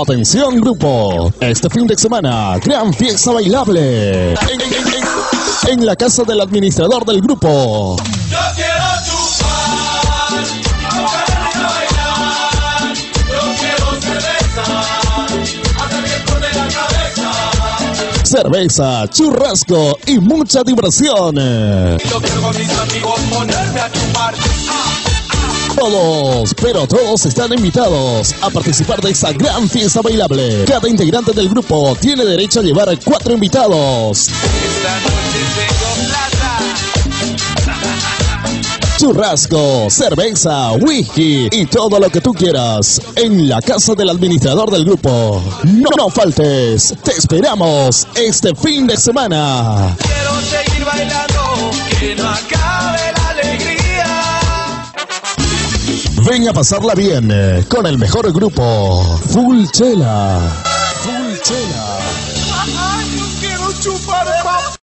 Atención grupo, este fin de semana, gran fiesta bailable en, en- en- en la casa del administrador del grupo. Yo quiero chupar, y bailar. Yo quiero cerveza, hasta que pone la cabeza. Cerveza, churrasco y mucha diversión. Yo quiero con mis amigos ponerme a chupar. Todos, pero todos están invitados a participar de esta gran fiesta bailable. Cada integrante del grupo tiene derecho a llevar cuatro invitados. Esta noche tengo plata. Churrasco, cerveza, whisky y todo lo que tú quieras en la casa del administrador del grupo. No, no faltes, te esperamos este fin de semana. Quiero seguir bailando, que no acabe Ven a pasarla bien eh, con el mejor grupo, Full Chela. Full Chela. Ay, yo quiero chupar.